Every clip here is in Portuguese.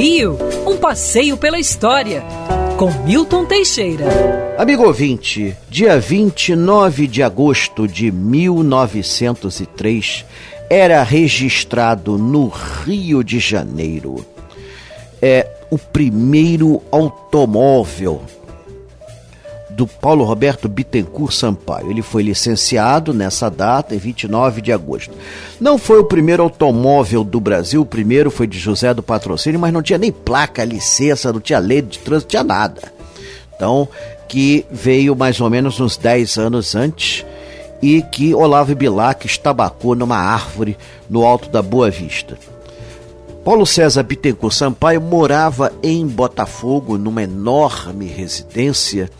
Rio, um passeio pela história, com Milton Teixeira. Amigo ouvinte, dia 29 de agosto de 1903, era registrado no Rio de Janeiro é, o primeiro automóvel do Paulo Roberto Bittencourt Sampaio. Ele foi licenciado nessa data, em 29 de agosto. Não foi o primeiro automóvel do Brasil, o primeiro foi de José do Patrocínio, mas não tinha nem placa, licença, não tinha lei de trânsito, tinha nada. Então, que veio mais ou menos uns 10 anos antes e que Olavo Bilac estabacou numa árvore no alto da Boa Vista. Paulo César Bittencourt Sampaio morava em Botafogo, numa enorme residência,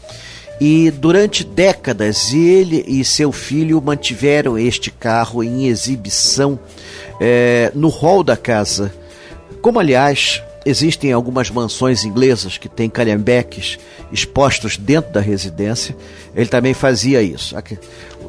e durante décadas ele e seu filho mantiveram este carro em exibição é, no hall da casa. Como, aliás, existem algumas mansões inglesas que têm calhambeques expostos dentro da residência, ele também fazia isso.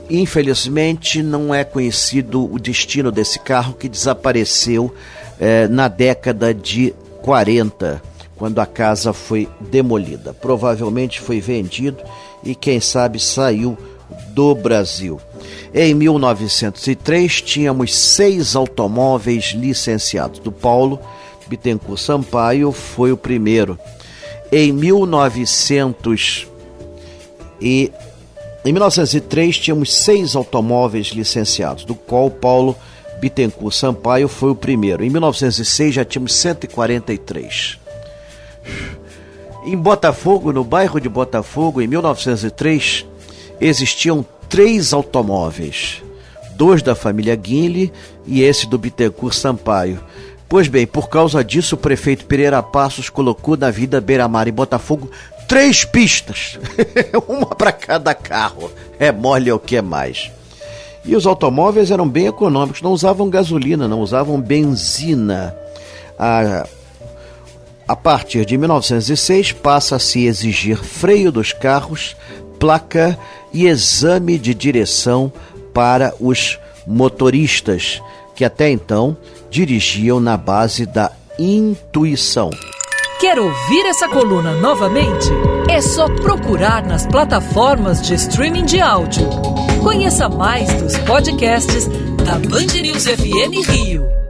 Infelizmente, não é conhecido o destino desse carro que desapareceu é, na década de 40 quando a casa foi demolida. Provavelmente foi vendido e, quem sabe, saiu do Brasil. Em 1903, tínhamos seis automóveis licenciados. Do Paulo Bittencourt Sampaio foi o primeiro. Em 1900 e em 1903 tínhamos seis automóveis licenciados, do qual Paulo Bittencourt Sampaio foi o primeiro. Em 1906 já tínhamos 143. Em Botafogo, no bairro de Botafogo, em 1903, existiam três automóveis, dois da família Guinle e esse do Bittencourt Sampaio. Pois bem, por causa disso, o prefeito Pereira Passos colocou na vida Beira-Mar em Botafogo três pistas, uma para cada carro. É mole o que é mais. E os automóveis eram bem econômicos, não usavam gasolina, não usavam benzina. A a partir de 1906, passa a se exigir freio dos carros, placa e exame de direção para os motoristas, que até então dirigiam na base da intuição. Quer ouvir essa coluna novamente? É só procurar nas plataformas de streaming de áudio. Conheça mais dos podcasts da Band News FM Rio.